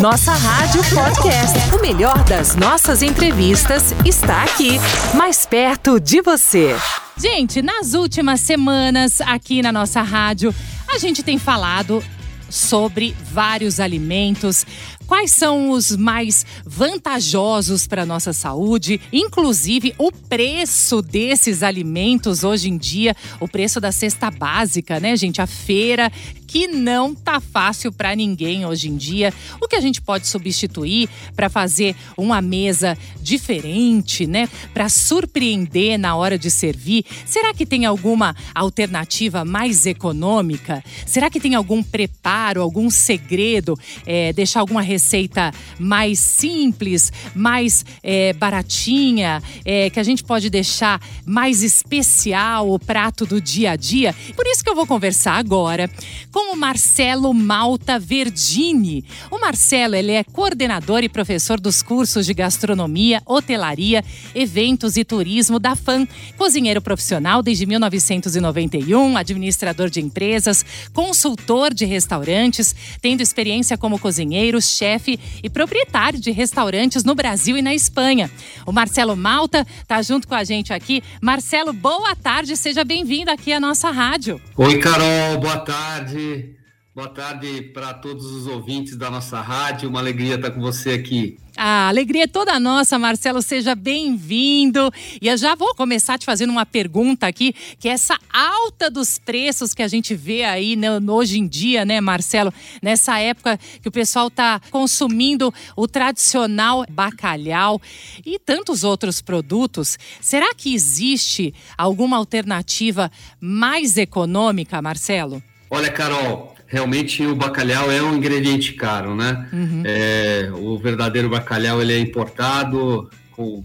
Nossa Rádio Podcast. O melhor das nossas entrevistas está aqui, mais perto de você. Gente, nas últimas semanas aqui na nossa rádio, a gente tem falado sobre vários alimentos, quais são os mais vantajosos para a nossa saúde, inclusive o preço desses alimentos hoje em dia, o preço da cesta básica, né, gente? A feira que não tá fácil para ninguém hoje em dia. O que a gente pode substituir para fazer uma mesa diferente, né? Para surpreender na hora de servir? Será que tem alguma alternativa mais econômica? Será que tem algum preparo, algum segredo? É, deixar alguma receita mais simples, mais é, baratinha, é, que a gente pode deixar mais especial o prato do dia a dia? Por isso que eu vou conversar agora com o Marcelo Malta Verdini. O Marcelo, ele é coordenador e professor dos cursos de gastronomia, hotelaria, eventos e turismo da FAM, cozinheiro profissional desde 1991, administrador de empresas, consultor de restaurantes, tendo experiência como cozinheiro, chefe e proprietário de restaurantes no Brasil e na Espanha. O Marcelo Malta está junto com a gente aqui. Marcelo, boa tarde, seja bem-vindo aqui à nossa rádio. Oi, Carol, boa tarde. Boa tarde para todos os ouvintes da nossa rádio. Uma alegria estar com você aqui. A alegria é toda nossa, Marcelo. Seja bem-vindo. E eu já vou começar te fazendo uma pergunta aqui, que é essa alta dos preços que a gente vê aí né, hoje em dia, né, Marcelo? Nessa época que o pessoal está consumindo o tradicional bacalhau e tantos outros produtos. Será que existe alguma alternativa mais econômica, Marcelo? Olha, Carol, realmente o bacalhau é um ingrediente caro, né? Uhum. É, o verdadeiro bacalhau ele é importado com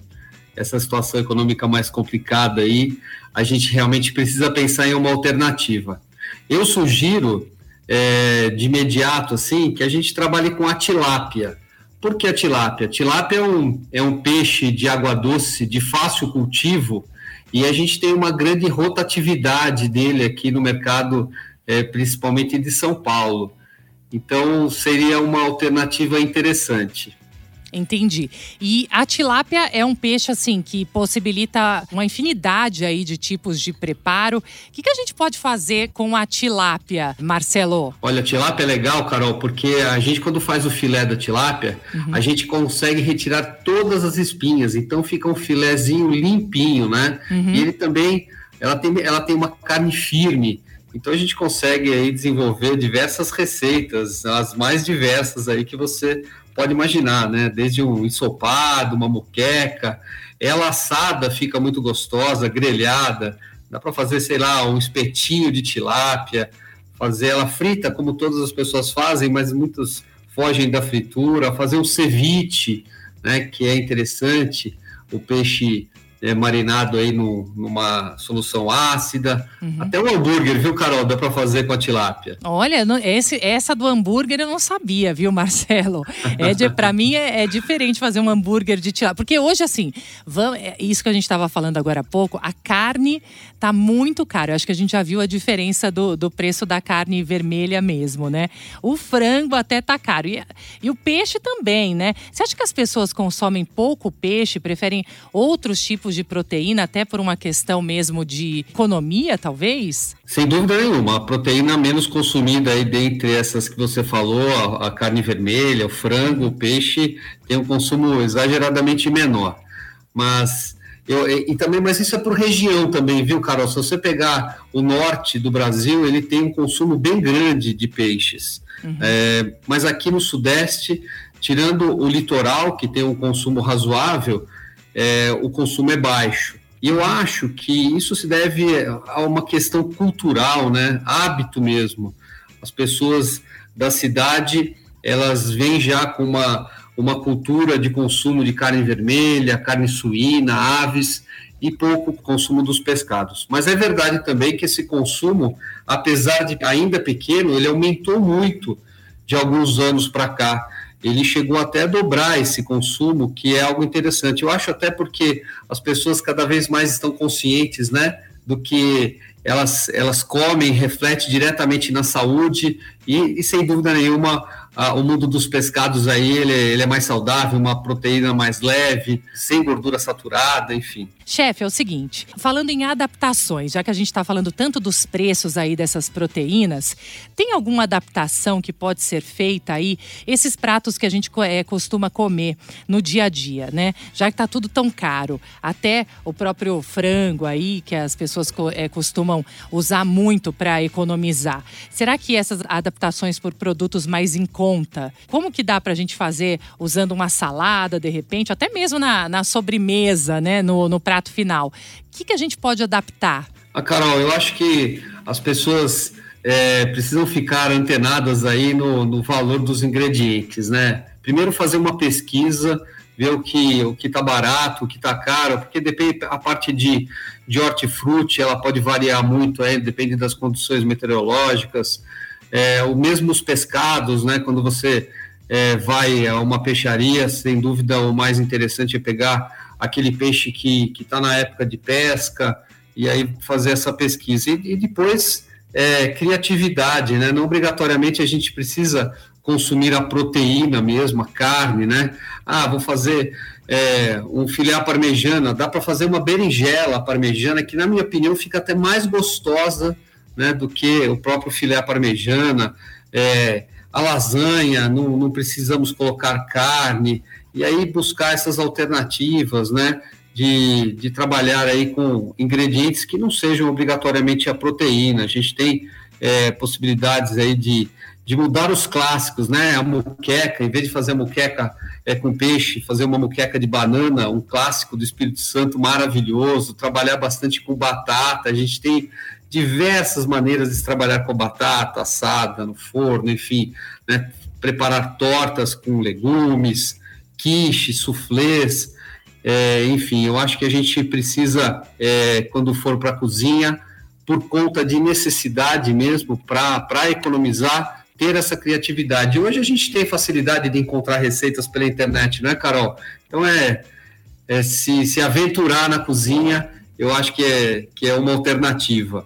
essa situação econômica mais complicada aí, a gente realmente precisa pensar em uma alternativa. Eu sugiro é, de imediato assim que a gente trabalhe com a tilápia. Por que a tilápia? A tilápia é um, é um peixe de água doce, de fácil cultivo, e a gente tem uma grande rotatividade dele aqui no mercado é, principalmente de São Paulo. Então, seria uma alternativa interessante. Entendi. E a tilápia é um peixe assim que possibilita uma infinidade aí de tipos de preparo. O que, que a gente pode fazer com a tilápia, Marcelo? Olha, a tilápia é legal, Carol, porque a gente quando faz o filé da tilápia, uhum. a gente consegue retirar todas as espinhas, então fica um filézinho limpinho, né? Uhum. E ele também, ela tem, ela tem uma carne firme. Então a gente consegue aí desenvolver diversas receitas, as mais diversas aí que você pode imaginar, né? Desde um ensopado, uma moqueca, ela assada fica muito gostosa, grelhada, dá para fazer, sei lá, um espetinho de tilápia, fazer ela frita como todas as pessoas fazem, mas muitos fogem da fritura, fazer um ceviche, né, que é interessante, o peixe é, marinado aí no, numa solução ácida. Uhum. Até o hambúrguer, viu, Carol? Dá para fazer com a tilápia. Olha, esse, essa do hambúrguer eu não sabia, viu, Marcelo? É para mim é, é, diferente fazer um hambúrguer de tilápia. Porque hoje, assim, vamos, é isso que a gente estava falando agora há pouco, a carne tá muito cara. Eu acho que a gente já viu a diferença do, do preço da carne vermelha mesmo, né? O frango até tá caro. E, e o peixe também, né? Você acha que as pessoas consomem pouco peixe, preferem outros tipos tipos de proteína, até por uma questão mesmo de economia, talvez? Sem dúvida nenhuma. A proteína menos consumida aí dentre essas que você falou, a, a carne vermelha, o frango, o peixe, tem um consumo exageradamente menor. Mas. Eu, e, e, também, mas isso é por região também, viu, Carol? Se você pegar o norte do Brasil, ele tem um consumo bem grande de peixes. Uhum. É, mas aqui no sudeste, tirando o litoral, que tem um consumo razoável, é, o consumo é baixo. E eu acho que isso se deve a uma questão cultural, né? hábito mesmo. As pessoas da cidade elas vêm já com uma, uma cultura de consumo de carne vermelha, carne suína, aves e pouco consumo dos pescados. Mas é verdade também que esse consumo, apesar de ainda pequeno, ele aumentou muito de alguns anos para cá ele chegou até a dobrar esse consumo, que é algo interessante. Eu acho até porque as pessoas cada vez mais estão conscientes, né, do que elas, elas comem, reflete diretamente na saúde e, e sem dúvida nenhuma ah, o mundo dos pescados aí ele, ele, é mais saudável, uma proteína mais leve, sem gordura saturada, enfim. Chefe, é o seguinte, falando em adaptações, já que a gente está falando tanto dos preços aí dessas proteínas, tem alguma adaptação que pode ser feita aí, esses pratos que a gente é, costuma comer no dia a dia, né? Já que está tudo tão caro, até o próprio frango aí, que as pessoas é, costumam usar muito para economizar. Será que essas adaptações por produtos mais em conta, como que dá para a gente fazer usando uma salada, de repente, até mesmo na, na sobremesa, né? No, no prato final. O que, que a gente pode adaptar? Ah, Carol, eu acho que as pessoas é, precisam ficar antenadas aí no, no valor dos ingredientes, né? Primeiro fazer uma pesquisa, ver o que o que está barato, o que está caro, porque depende a parte de, de hortifruti, ela pode variar muito, aí, depende das condições meteorológicas. É, o mesmo os pescados, né? Quando você é, vai a uma peixaria, sem dúvida o mais interessante é pegar aquele peixe que está na época de pesca, e aí fazer essa pesquisa. E, e depois, é, criatividade, né? Não obrigatoriamente a gente precisa consumir a proteína mesmo, a carne, né? Ah, vou fazer é, um filé à parmejana, dá para fazer uma berinjela parmejana, que na minha opinião fica até mais gostosa né, do que o próprio filé à parmejana. É, a lasanha, não, não precisamos colocar carne, e aí buscar essas alternativas, né? De, de trabalhar aí com ingredientes que não sejam obrigatoriamente a proteína. A gente tem é, possibilidades aí de, de mudar os clássicos, né? A muqueca, em vez de fazer a muqueca é, com peixe, fazer uma muqueca de banana, um clássico do Espírito Santo maravilhoso, trabalhar bastante com batata. A gente tem diversas maneiras de trabalhar com batata assada no forno, enfim, né? preparar tortas com legumes, quiche, soufflés, é, enfim, eu acho que a gente precisa, é, quando for para a cozinha, por conta de necessidade mesmo, para economizar, ter essa criatividade. Hoje a gente tem facilidade de encontrar receitas pela internet, não é, Carol? Então é, é se, se aventurar na cozinha, eu acho que é, que é uma alternativa.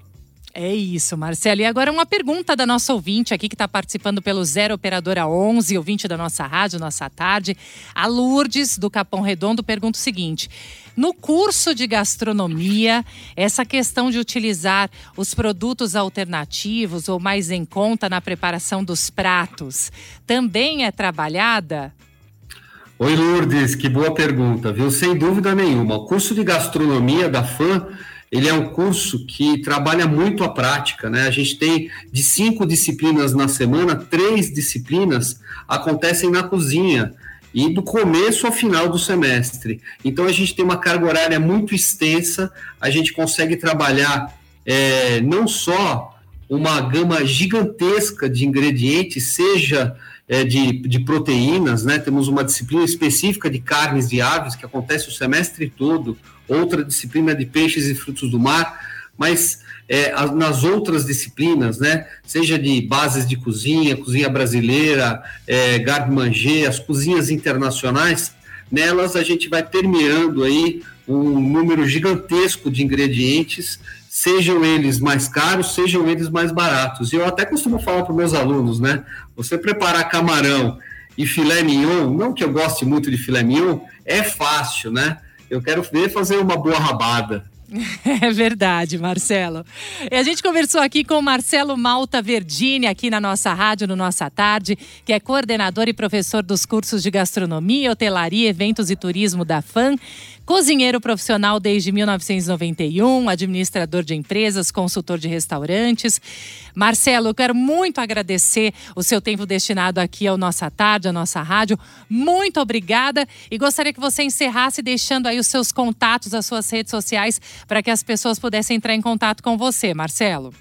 É isso, Marcelo. E agora uma pergunta da nossa ouvinte aqui que está participando pelo Zero Operadora 11, ouvinte da nossa rádio, nossa tarde. A Lourdes, do Capão Redondo, pergunta o seguinte: no curso de gastronomia, essa questão de utilizar os produtos alternativos ou mais em conta na preparação dos pratos também é trabalhada? Oi, Lourdes, que boa pergunta, viu? Sem dúvida nenhuma. O curso de gastronomia da FAM ele é um curso que trabalha muito a prática, né? A gente tem de cinco disciplinas na semana, três disciplinas acontecem na cozinha e do começo ao final do semestre. Então a gente tem uma carga horária muito extensa, a gente consegue trabalhar é, não só uma gama gigantesca de ingredientes, seja é, de, de proteínas, né? Temos uma disciplina específica de carnes de aves que acontece o semestre todo outra disciplina de peixes e frutos do mar, mas é, nas outras disciplinas, né, seja de bases de cozinha, cozinha brasileira, é, garde-manger, as cozinhas internacionais, nelas a gente vai permeando aí um número gigantesco de ingredientes, sejam eles mais caros, sejam eles mais baratos. E eu até costumo falar para meus alunos, né, você preparar camarão e filé mignon, não que eu goste muito de filé mignon, é fácil, né? Eu quero ver fazer uma boa rabada. É verdade, Marcelo. E a gente conversou aqui com Marcelo Malta Verdini, aqui na nossa rádio, no Nossa Tarde, que é coordenador e professor dos cursos de gastronomia, hotelaria, eventos e turismo da FAM cozinheiro profissional desde 1991, administrador de empresas, consultor de restaurantes. Marcelo, eu quero muito agradecer o seu tempo destinado aqui ao Nossa Tarde, à nossa rádio. Muito obrigada e gostaria que você encerrasse deixando aí os seus contatos, as suas redes sociais, para que as pessoas pudessem entrar em contato com você, Marcelo.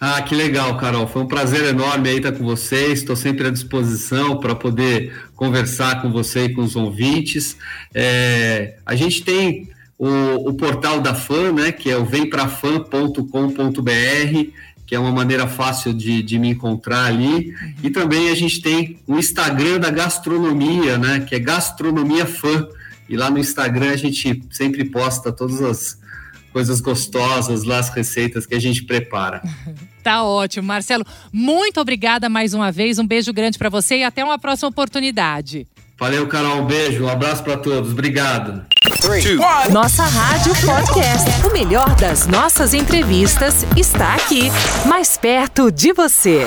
Ah, que legal, Carol. Foi um prazer enorme aí estar com vocês. Estou sempre à disposição para poder conversar com você e com os ouvintes. É, a gente tem o, o, portal da FAM, né, que é o vemprafan.com.br, que é uma maneira fácil de, de me encontrar ali. E também a gente tem o Instagram da gastronomia, né, que é Gastronomia Fã. E lá no Instagram a gente sempre posta todas as coisas gostosas lá, as receitas que a gente prepara. Tá ótimo, Marcelo. Muito obrigada mais uma vez. Um beijo grande para você e até uma próxima oportunidade. Valeu, Carol. Um beijo, um abraço para todos. Obrigado. Nossa Rádio Podcast. O melhor das nossas entrevistas está aqui, mais perto de você.